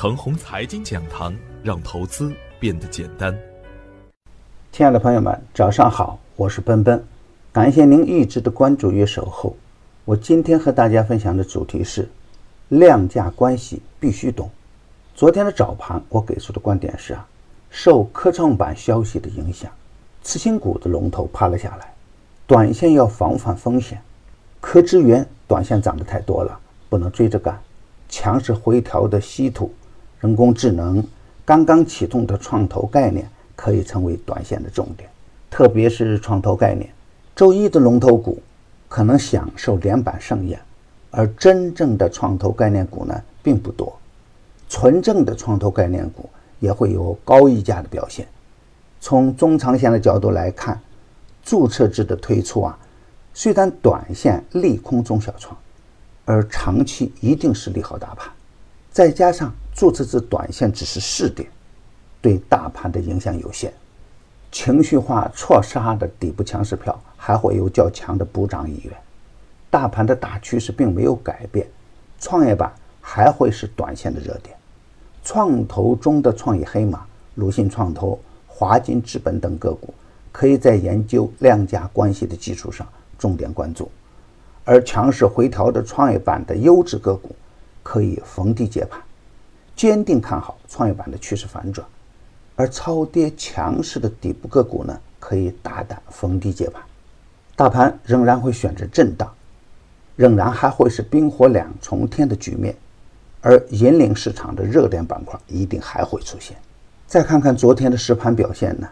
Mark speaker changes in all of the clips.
Speaker 1: 程红财经讲堂，让投资变得简单。
Speaker 2: 亲爱的朋友们，早上好，我是奔奔，感谢您一直的关注与守候。我今天和大家分享的主题是量价关系必须懂。昨天的早盘，我给出的观点是啊，受科创板消息的影响，次新股的龙头趴了下来，短线要防范风险。科资源短线涨得太多了，不能追着干。强势回调的稀土、人工智能、刚刚启动的创投概念。可以成为短线的重点，特别是创投概念。周一的龙头股可能享受连板盛宴，而真正的创投概念股呢并不多。纯正的创投概念股也会有高溢价的表现。从中长线的角度来看，注册制的推出啊，虽然短线利空中小创，而长期一定是利好大盘。再加上注册制短线只是试点。对大盘的影响有限，情绪化错杀的底部强势票还会有较强的补涨意愿。大盘的大趋势并没有改变，创业板还会是短线的热点。创投中的创业黑马，鲁信创投、华金资本等个股，可以在研究量价关系的基础上重点关注；而强势回调的创业板的优质个股，可以逢低接盘，坚定看好创业板的趋势反转。而超跌强势的底部个股呢，可以大胆逢低接盘。大盘仍然会选择震荡，仍然还会是冰火两重天的局面，而引领市场的热点板块一定还会出现。再看看昨天的实盘表现呢，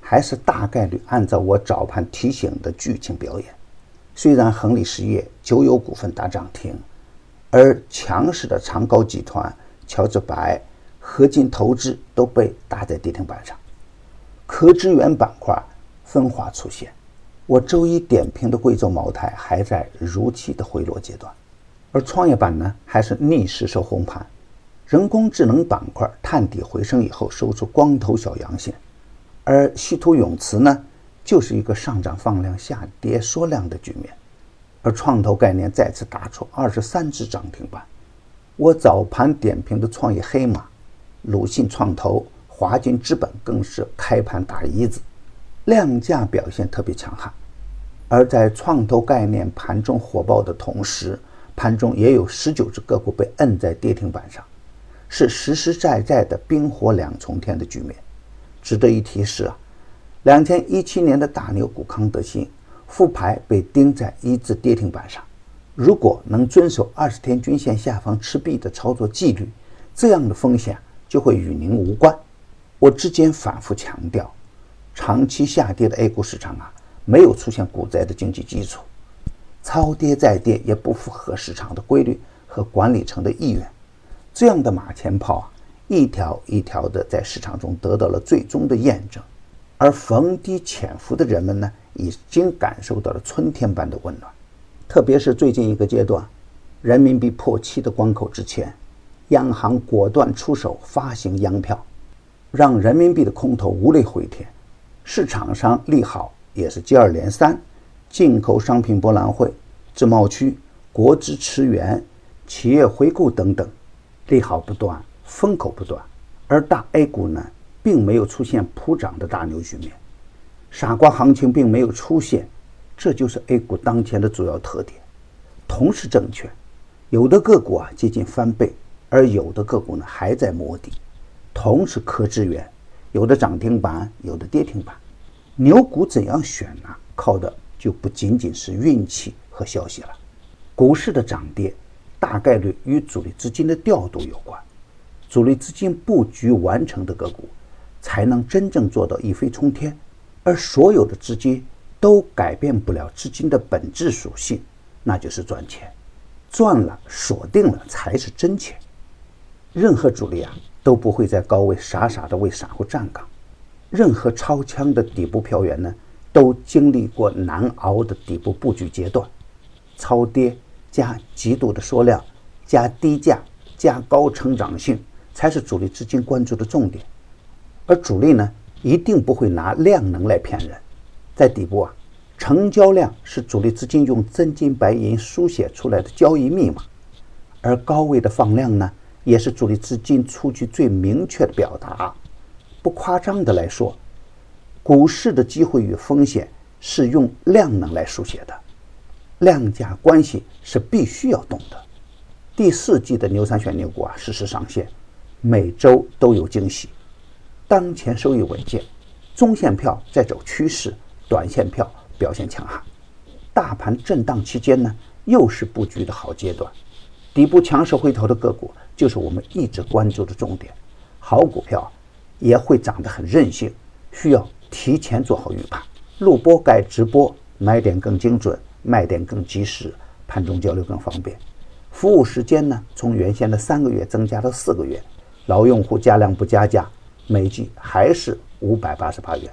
Speaker 2: 还是大概率按照我早盘提醒的剧情表演。虽然恒利实业、九友股份大涨停，而强势的长高集团、乔治白。合金投资都被打在跌停板上，壳资源板块分化出现。我周一点评的贵州茅台还在如期的回落阶段，而创业板呢还是逆势收红盘。人工智能板块探底回升以后收出光头小阳线，而稀土永磁呢就是一个上涨放量、下跌缩量的局面。而创投概念再次打出二十三只涨停板。我早盘点评的创业黑马。鲁信创投、华金资本更是开盘打一字，量价表现特别强悍。而在创投概念盘中火爆的同时，盘中也有十九只个股被摁在跌停板上，是实实在在的冰火两重天的局面。值得一提是啊，两千一七年的大牛股康德新复牌被钉在一字跌停板上，如果能遵守二十天均线下方持币的操作纪律，这样的风险。就会与您无关。我之前反复强调，长期下跌的 A 股市场啊，没有出现股灾的经济基础，超跌再跌也不符合市场的规律和管理层的意愿。这样的马前炮啊，一条一条的在市场中得到了最终的验证。而逢低潜伏的人们呢，已经感受到了春天般的温暖。特别是最近一个阶段，人民币破七的关口之前。央行果断出手发行央票，让人民币的空头无力回填，市场上利好也是接二连三。进口商品博览会、自贸区、国资驰援、企业回购等等，利好不断，风口不断。而大 A 股呢，并没有出现普涨的大牛局面，傻瓜行情并没有出现，这就是 A 股当前的主要特点。同时证券，有的个股啊接近翻倍。而有的个股呢还在摸底，同时可资源，有的涨停板，有的跌停板。牛股怎样选呢？靠的就不仅仅是运气和消息了。股市的涨跌大概率与主力资金的调度有关。主力资金布局完成的个股，才能真正做到一飞冲天。而所有的资金都改变不了资金的本质属性，那就是赚钱。赚了锁定了才是真钱。任何主力啊都不会在高位傻傻的为散户站岗，任何超强的底部票源呢，都经历过难熬的底部布局阶段，超跌加极度的缩量，加低价加高成长性，才是主力资金关注的重点。而主力呢，一定不会拿量能来骗人，在底部啊，成交量是主力资金用真金白银书写出来的交易密码，而高位的放量呢？也是主力资金出具最明确的表达。不夸张的来说，股市的机会与风险是用量能来书写的，量价关系是必须要懂的。第四季的牛三选牛股啊，实时上线，每周都有惊喜。当前收益稳健，中线票在走趋势，短线票表现强悍。大盘震荡期间呢，又是布局的好阶段。底部强势回头的个股，就是我们一直关注的重点。好股票也会涨得很任性，需要提前做好预判。录播改直播，买点更精准，卖点更及时，盘中交流更方便。服务时间呢，从原先的三个月增加到四个月。老用户加量不加价，每季还是五百八十八元。